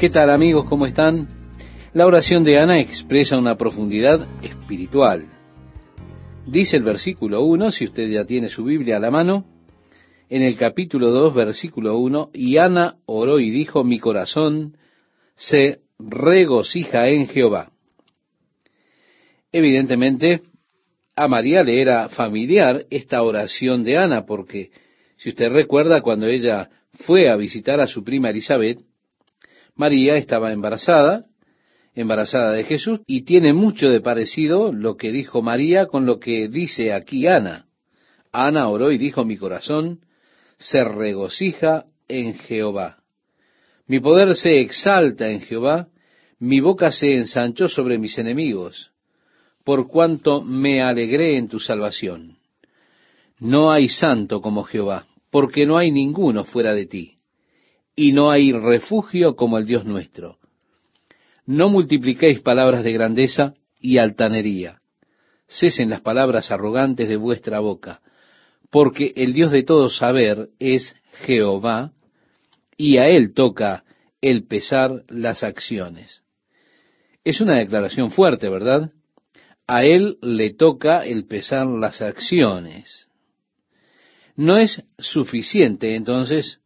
¿Qué tal amigos? ¿Cómo están? La oración de Ana expresa una profundidad espiritual. Dice el versículo 1, si usted ya tiene su Biblia a la mano, en el capítulo 2, versículo 1, y Ana oró y dijo, mi corazón se regocija en Jehová. Evidentemente, a María le era familiar esta oración de Ana, porque si usted recuerda cuando ella fue a visitar a su prima Elizabeth, María estaba embarazada, embarazada de Jesús, y tiene mucho de parecido lo que dijo María con lo que dice aquí Ana. Ana oró y dijo, mi corazón se regocija en Jehová. Mi poder se exalta en Jehová, mi boca se ensanchó sobre mis enemigos, por cuanto me alegré en tu salvación. No hay santo como Jehová, porque no hay ninguno fuera de ti y no hay refugio como el Dios nuestro. No multipliquéis palabras de grandeza y altanería. Cesen las palabras arrogantes de vuestra boca, porque el Dios de todo saber es Jehová, y a él toca el pesar las acciones. Es una declaración fuerte, ¿verdad? A él le toca el pesar las acciones. No es suficiente entonces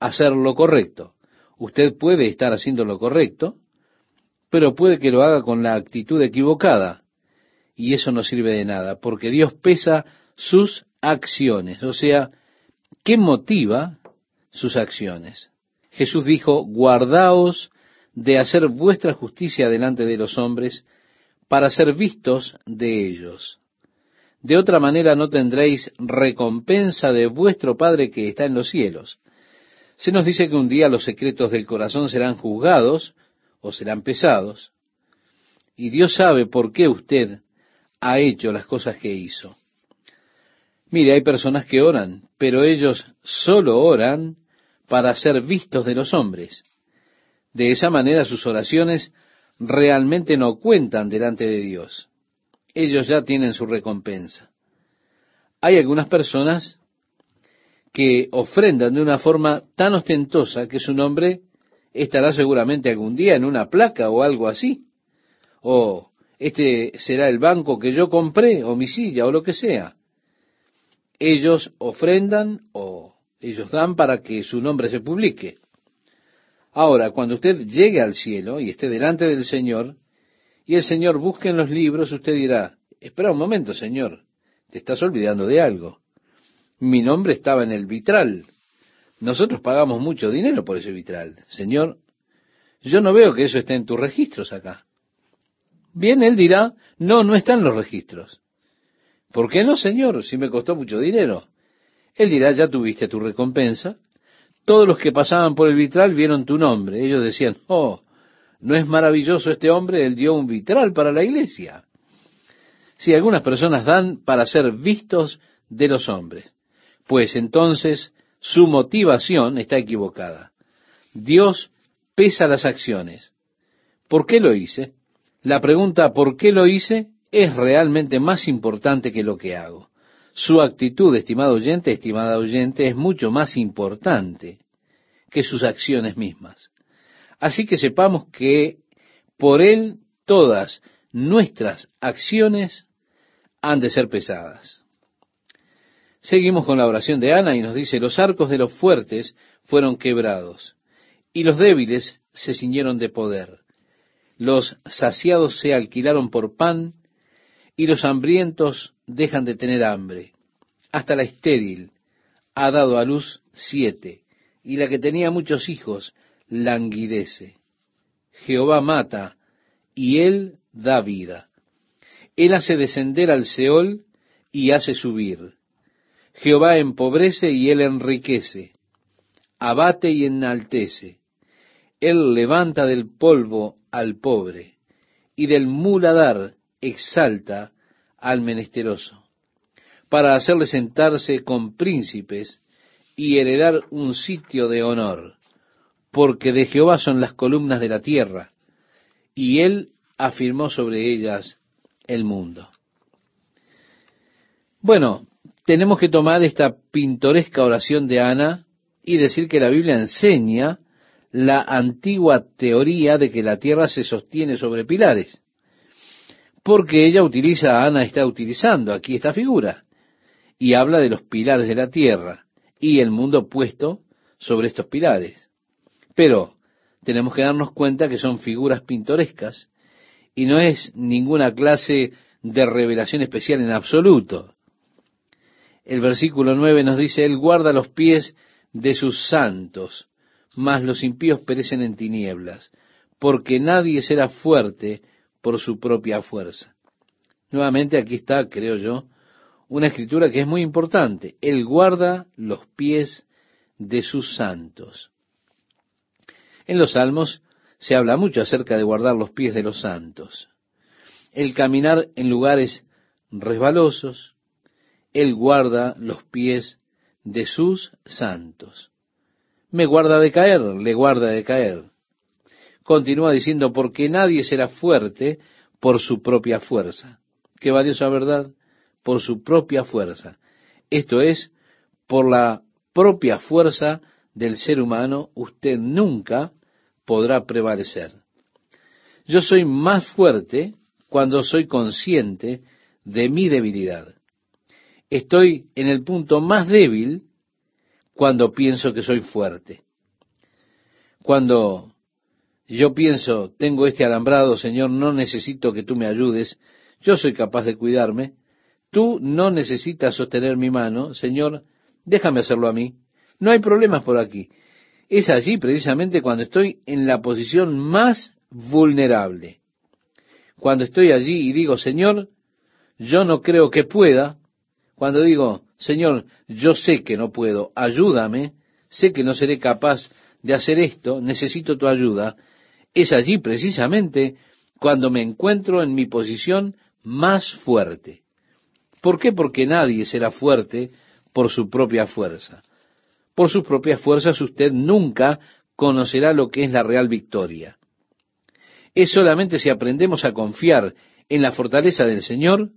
hacer lo correcto. Usted puede estar haciendo lo correcto, pero puede que lo haga con la actitud equivocada. Y eso no sirve de nada, porque Dios pesa sus acciones. O sea, ¿qué motiva sus acciones? Jesús dijo, guardaos de hacer vuestra justicia delante de los hombres para ser vistos de ellos. De otra manera no tendréis recompensa de vuestro Padre que está en los cielos. Se nos dice que un día los secretos del corazón serán juzgados o serán pesados, y Dios sabe por qué usted ha hecho las cosas que hizo. Mire, hay personas que oran, pero ellos solo oran para ser vistos de los hombres. De esa manera sus oraciones realmente no cuentan delante de Dios. Ellos ya tienen su recompensa. Hay algunas personas que ofrendan de una forma tan ostentosa que su nombre estará seguramente algún día en una placa o algo así. O este será el banco que yo compré, o mi silla, o lo que sea. Ellos ofrendan o ellos dan para que su nombre se publique. Ahora, cuando usted llegue al cielo y esté delante del Señor, y el Señor busque en los libros, usted dirá, espera un momento, Señor, te estás olvidando de algo mi nombre estaba en el vitral. Nosotros pagamos mucho dinero por ese vitral. Señor, yo no veo que eso esté en tus registros acá. Bien, él dirá, no, no están los registros. ¿Por qué no, Señor, si me costó mucho dinero? Él dirá, ya tuviste tu recompensa. Todos los que pasaban por el vitral vieron tu nombre. Ellos decían, oh, ¿no es maravilloso este hombre? Él dio un vitral para la iglesia. Si algunas personas dan para ser vistos de los hombres pues entonces su motivación está equivocada. Dios pesa las acciones. ¿Por qué lo hice? La pregunta ¿por qué lo hice? es realmente más importante que lo que hago. Su actitud, estimado oyente, estimada oyente, es mucho más importante que sus acciones mismas. Así que sepamos que por Él todas nuestras acciones han de ser pesadas. Seguimos con la oración de Ana y nos dice, los arcos de los fuertes fueron quebrados y los débiles se ciñeron de poder. Los saciados se alquilaron por pan y los hambrientos dejan de tener hambre. Hasta la estéril ha dado a luz siete y la que tenía muchos hijos languidece. Jehová mata y él da vida. Él hace descender al Seol y hace subir Jehová empobrece y él enriquece, abate y enaltece. Él levanta del polvo al pobre, y del muladar exalta al menesteroso, para hacerle sentarse con príncipes y heredar un sitio de honor, porque de Jehová son las columnas de la tierra, y él afirmó sobre ellas el mundo. Bueno, tenemos que tomar esta pintoresca oración de Ana y decir que la Biblia enseña la antigua teoría de que la tierra se sostiene sobre pilares. Porque ella utiliza, Ana está utilizando aquí esta figura, y habla de los pilares de la tierra y el mundo puesto sobre estos pilares. Pero tenemos que darnos cuenta que son figuras pintorescas y no es ninguna clase de revelación especial en absoluto. El versículo 9 nos dice, Él guarda los pies de sus santos, mas los impíos perecen en tinieblas, porque nadie será fuerte por su propia fuerza. Nuevamente aquí está, creo yo, una escritura que es muy importante. Él guarda los pies de sus santos. En los salmos se habla mucho acerca de guardar los pies de los santos. El caminar en lugares resbalosos, Él guarda los pies de sus santos. Me guarda de caer, le guarda de caer. Continúa diciendo, porque nadie será fuerte por su propia fuerza. Qué valiosa verdad, por su propia fuerza. Esto es, por la propia fuerza del ser humano, usted nunca podrá prevalecer. Yo soy más fuerte cuando soy consciente de mi debilidad. Estoy en el punto más débil cuando pienso que soy fuerte. Cuando yo pienso, tengo este alambrado, Señor, no necesito que tú me ayudes, yo soy capaz de cuidarme, tú no necesitas sostener mi mano, Señor, déjame hacerlo a mí, no hay problemas por aquí. Es allí precisamente cuando estoy en la posición más vulnerable. Cuando estoy allí y digo, Señor, yo no creo que pueda, cuando digo, Señor, yo sé que no puedo, ayúdame, sé que no seré capaz de hacer esto, necesito tu ayuda, es allí precisamente cuando me encuentro en mi posición más fuerte. ¿Por qué? Porque nadie será fuerte por su propia fuerza. Por sus propias fuerzas usted nunca conocerá lo que es la real victoria. Es solamente si aprendemos a confiar en la fortaleza del Señor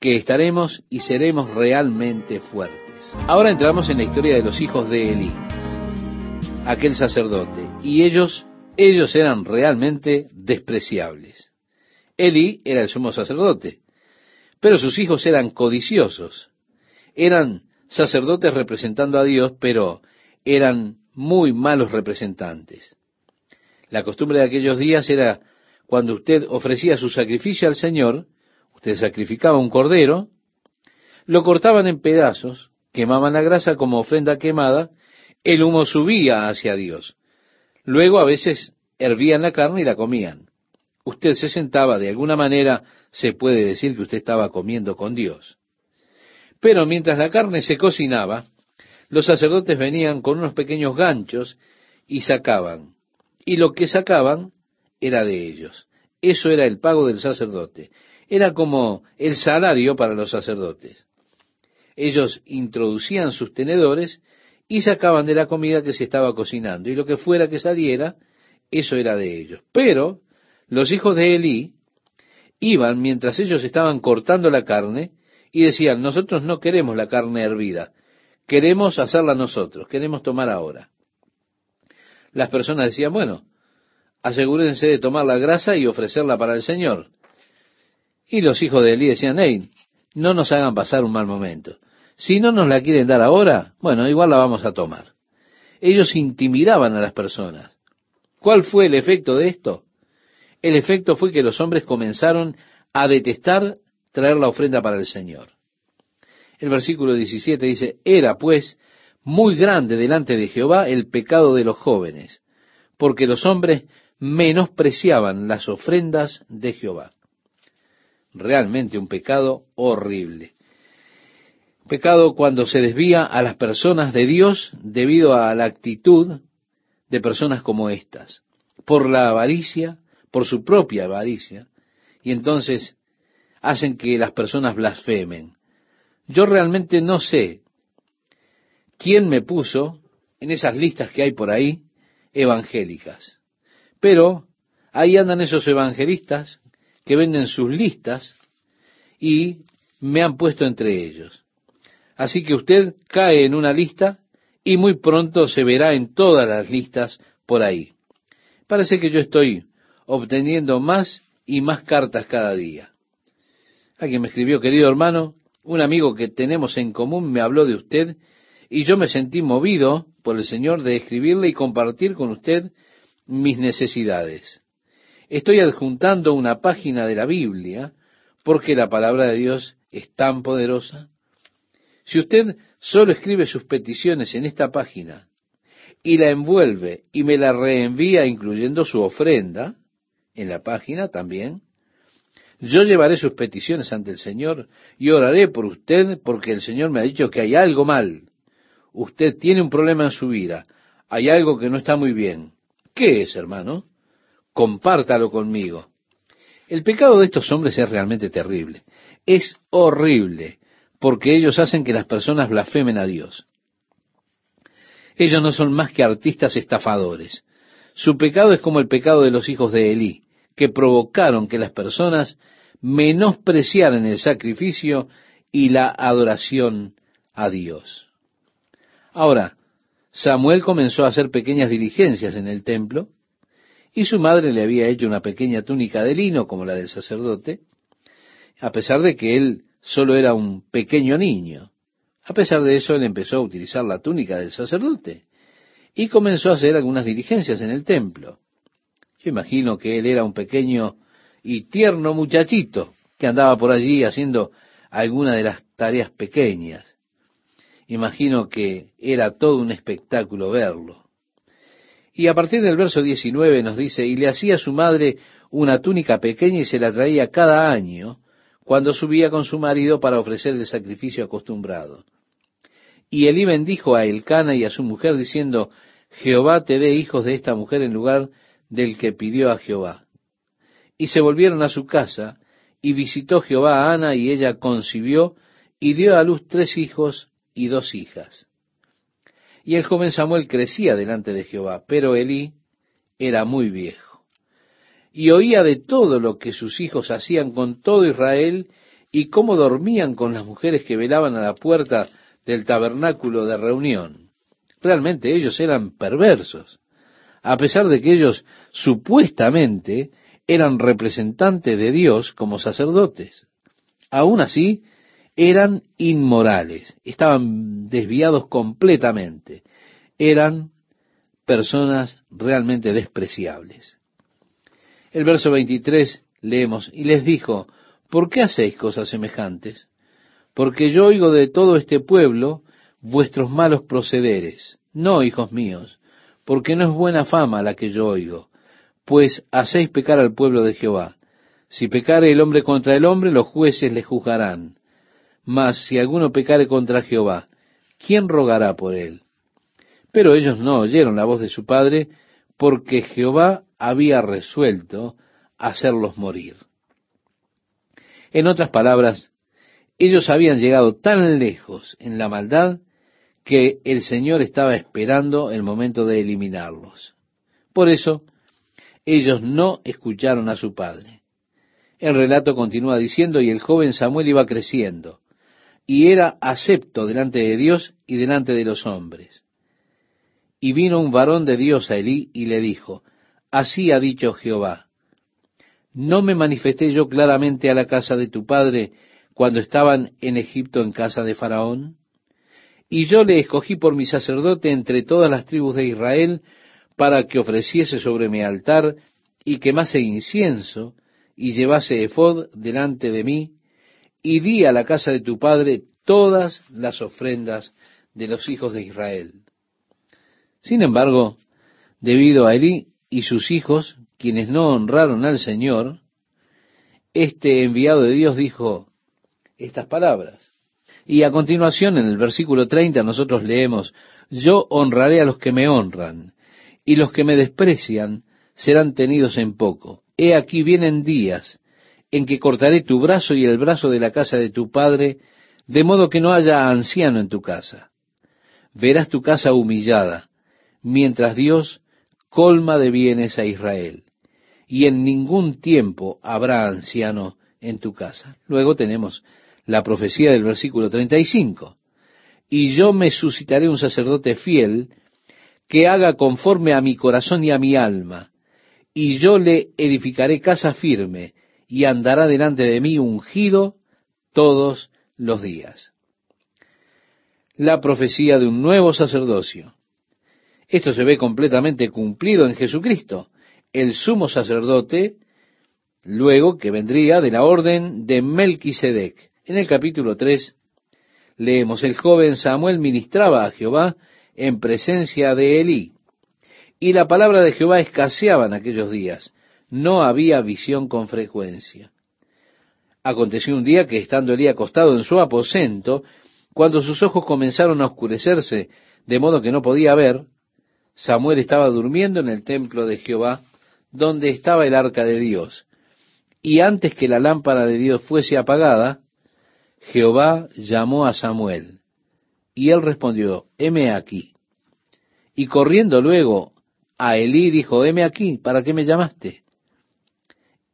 que estaremos y seremos realmente fuertes. Ahora entramos en la historia de los hijos de Elí, aquel sacerdote, y ellos, ellos eran realmente despreciables. Elí era el sumo sacerdote, pero sus hijos eran codiciosos. Eran sacerdotes representando a Dios, pero eran muy malos representantes. La costumbre de aquellos días era cuando usted ofrecía su sacrificio al Señor, usted sacrificaba un cordero, lo cortaban en pedazos, quemaban la grasa como ofrenda quemada, el humo subía hacia Dios. Luego a veces hervían la carne y la comían. Usted se sentaba, de alguna manera se puede decir que usted estaba comiendo con Dios. Pero mientras la carne se cocinaba, los sacerdotes venían con unos pequeños ganchos y sacaban y lo que sacaban era de ellos. Eso era el pago del sacerdote. Era como el salario para los sacerdotes. Ellos introducían sus tenedores y sacaban de la comida que se estaba cocinando. Y lo que fuera que saliera, eso era de ellos. Pero los hijos de Elí iban mientras ellos estaban cortando la carne y decían, nosotros no queremos la carne hervida, queremos hacerla nosotros, queremos tomar ahora las personas decían, bueno, asegúrense de tomar la grasa y ofrecerla para el Señor. Y los hijos de Elí decían, hey, no nos hagan pasar un mal momento. Si no nos la quieren dar ahora, bueno, igual la vamos a tomar. Ellos intimidaban a las personas. ¿Cuál fue el efecto de esto? El efecto fue que los hombres comenzaron a detestar traer la ofrenda para el Señor. El versículo 17 dice, era pues muy grande delante de Jehová el pecado de los jóvenes, porque los hombres menospreciaban las ofrendas de Jehová. Realmente un pecado horrible. Pecado cuando se desvía a las personas de Dios debido a la actitud de personas como estas, por la avaricia, por su propia avaricia, y entonces hacen que las personas blasfemen. Yo realmente no sé quién me puso en esas listas que hay por ahí evangélicas. Pero ahí andan esos evangelistas que venden sus listas y me han puesto entre ellos. Así que usted cae en una lista y muy pronto se verá en todas las listas por ahí. Parece que yo estoy obteniendo más y más cartas cada día. Alguien me escribió, querido hermano, un amigo que tenemos en común me habló de usted y yo me sentí movido por el Señor de escribirle y compartir con usted mis necesidades. Estoy adjuntando una página de la Biblia porque la palabra de Dios es tan poderosa. Si usted solo escribe sus peticiones en esta página y la envuelve y me la reenvía incluyendo su ofrenda en la página también, yo llevaré sus peticiones ante el Señor y oraré por usted porque el Señor me ha dicho que hay algo mal. Usted tiene un problema en su vida. Hay algo que no está muy bien. ¿Qué es, hermano? Compártalo conmigo. El pecado de estos hombres es realmente terrible. Es horrible porque ellos hacen que las personas blasfemen a Dios. Ellos no son más que artistas estafadores. Su pecado es como el pecado de los hijos de Elí, que provocaron que las personas menospreciaran el sacrificio y la adoración a Dios. Ahora, Samuel comenzó a hacer pequeñas diligencias en el templo, y su madre le había hecho una pequeña túnica de lino como la del sacerdote, a pesar de que él solo era un pequeño niño. A pesar de eso, él empezó a utilizar la túnica del sacerdote y comenzó a hacer algunas diligencias en el templo. Yo imagino que él era un pequeño y tierno muchachito que andaba por allí haciendo alguna de las tareas pequeñas. Imagino que era todo un espectáculo verlo. Y a partir del verso 19 nos dice, y le hacía su madre una túnica pequeña y se la traía cada año cuando subía con su marido para ofrecer el sacrificio acostumbrado. Y Elí bendijo a Elcana y a su mujer diciendo, Jehová te dé hijos de esta mujer en lugar del que pidió a Jehová. Y se volvieron a su casa, y visitó Jehová a Ana, y ella concibió, y dio a luz tres hijos y dos hijas. Y el joven Samuel crecía delante de Jehová, pero Elí era muy viejo y oía de todo lo que sus hijos hacían con todo Israel y cómo dormían con las mujeres que velaban a la puerta del tabernáculo de reunión. Realmente ellos eran perversos, a pesar de que ellos supuestamente eran representantes de Dios como sacerdotes. Aún así, eran inmorales, estaban desviados completamente, eran personas realmente despreciables. El verso 23 leemos, y les dijo, ¿por qué hacéis cosas semejantes? Porque yo oigo de todo este pueblo vuestros malos procederes. No, hijos míos, porque no es buena fama la que yo oigo, pues hacéis pecar al pueblo de Jehová. Si pecare el hombre contra el hombre, los jueces le juzgarán. Mas si alguno pecare contra Jehová, ¿quién rogará por él? Pero ellos no oyeron la voz de su padre, porque Jehová había resuelto hacerlos morir. En otras palabras, ellos habían llegado tan lejos en la maldad que el Señor estaba esperando el momento de eliminarlos. Por eso, ellos no escucharon a su padre. El relato continúa diciendo, y el joven Samuel iba creciendo, y era acepto delante de Dios y delante de los hombres. Y vino un varón de Dios a Elí y le dijo, Así ha dicho Jehová, ¿no me manifesté yo claramente a la casa de tu padre cuando estaban en Egipto en casa de Faraón? Y yo le escogí por mi sacerdote entre todas las tribus de Israel para que ofreciese sobre mi altar y quemase incienso y llevase efod delante de mí, y di a la casa de tu padre todas las ofrendas de los hijos de Israel. Sin embargo, debido a Elí y sus hijos, quienes no honraron al Señor, este enviado de Dios dijo estas palabras. Y a continuación, en el versículo 30, nosotros leemos, Yo honraré a los que me honran, y los que me desprecian serán tenidos en poco. He aquí vienen días en que cortaré tu brazo y el brazo de la casa de tu padre, de modo que no haya anciano en tu casa. Verás tu casa humillada, mientras Dios colma de bienes a Israel, y en ningún tiempo habrá anciano en tu casa. Luego tenemos la profecía del versículo 35. Y yo me suscitaré un sacerdote fiel que haga conforme a mi corazón y a mi alma, y yo le edificaré casa firme, y andará delante de mí ungido todos los días. La profecía de un nuevo sacerdocio. Esto se ve completamente cumplido en Jesucristo, el sumo sacerdote, luego que vendría de la orden de Melquisedec. En el capítulo 3 leemos, el joven Samuel ministraba a Jehová en presencia de Elí. Y la palabra de Jehová escaseaba en aquellos días. No había visión con frecuencia. Aconteció un día que estando Elí acostado en su aposento, cuando sus ojos comenzaron a oscurecerse de modo que no podía ver, Samuel estaba durmiendo en el templo de Jehová, donde estaba el arca de Dios. Y antes que la lámpara de Dios fuese apagada, Jehová llamó a Samuel. Y él respondió, heme aquí. Y corriendo luego a Elí dijo, heme aquí, ¿para qué me llamaste?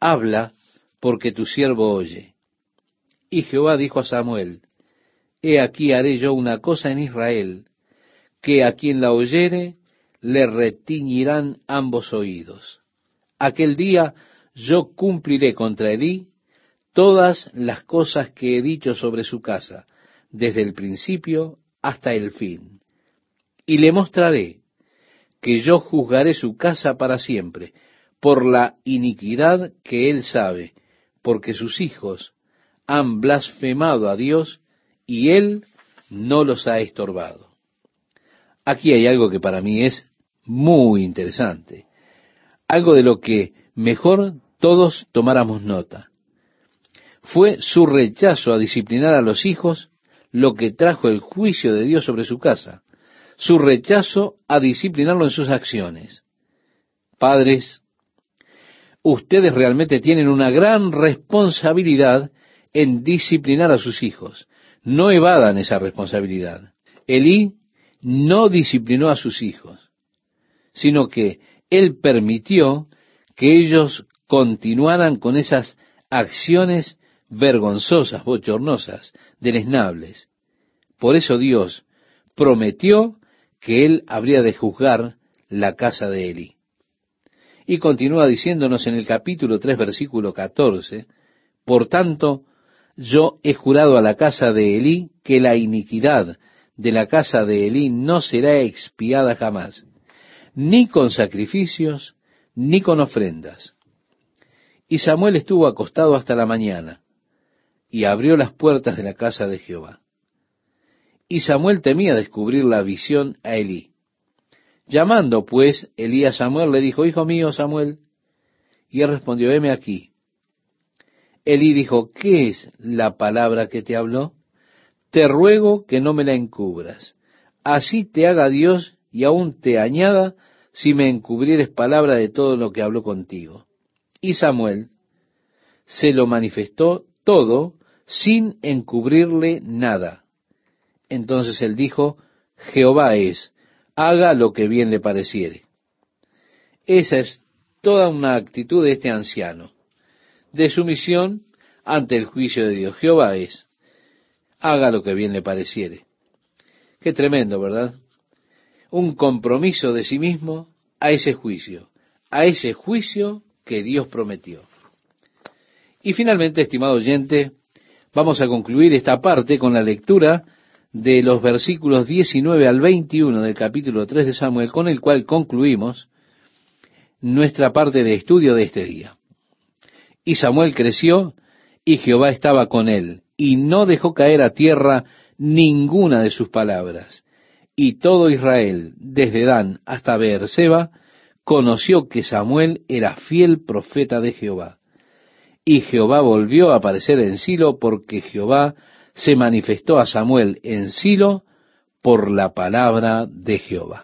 habla porque tu siervo oye. Y Jehová dijo a Samuel, He aquí haré yo una cosa en Israel, que a quien la oyere le retiñirán ambos oídos. Aquel día yo cumpliré contra Elí todas las cosas que he dicho sobre su casa, desde el principio hasta el fin. Y le mostraré que yo juzgaré su casa para siempre, por la iniquidad que él sabe, porque sus hijos han blasfemado a Dios y él no los ha estorbado. Aquí hay algo que para mí es muy interesante, algo de lo que mejor todos tomáramos nota fue su rechazo a disciplinar a los hijos lo que trajo el juicio de Dios sobre su casa, su rechazo a disciplinarlo en sus acciones. Padres, ustedes realmente tienen una gran responsabilidad en disciplinar a sus hijos. No evadan esa responsabilidad. Elí no disciplinó a sus hijos, sino que él permitió que ellos continuaran con esas acciones vergonzosas, bochornosas, deleznables. Por eso Dios prometió que él habría de juzgar la casa de Eli. Y continúa diciéndonos en el capítulo 3, versículo 14, Por tanto, yo he jurado a la casa de Elí que la iniquidad de la casa de Elí no será expiada jamás, ni con sacrificios, ni con ofrendas. Y Samuel estuvo acostado hasta la mañana, y abrió las puertas de la casa de Jehová. Y Samuel temía descubrir la visión a Elí. Llamando pues Elí a Samuel, le dijo, Hijo mío Samuel, y él respondió, heme aquí. Elí dijo, ¿qué es la palabra que te habló? Te ruego que no me la encubras. Así te haga Dios y aún te añada si me encubrieres palabra de todo lo que habló contigo. Y Samuel se lo manifestó todo sin encubrirle nada. Entonces él dijo, Jehová es, haga lo que bien le pareciere. Esa es toda una actitud de este anciano, de sumisión ante el juicio de Dios. Jehová es, haga lo que bien le pareciere. Qué tremendo, ¿verdad? Un compromiso de sí mismo a ese juicio, a ese juicio que Dios prometió. Y finalmente, estimado oyente, Vamos a concluir esta parte con la lectura de los versículos 19 al 21 del capítulo 3 de Samuel, con el cual concluimos nuestra parte de estudio de este día. Y Samuel creció y Jehová estaba con él, y no dejó caer a tierra ninguna de sus palabras. Y todo Israel, desde Dan hasta Beerseba, conoció que Samuel era fiel profeta de Jehová. Y Jehová volvió a aparecer en Silo porque Jehová se manifestó a Samuel en Silo por la palabra de Jehová.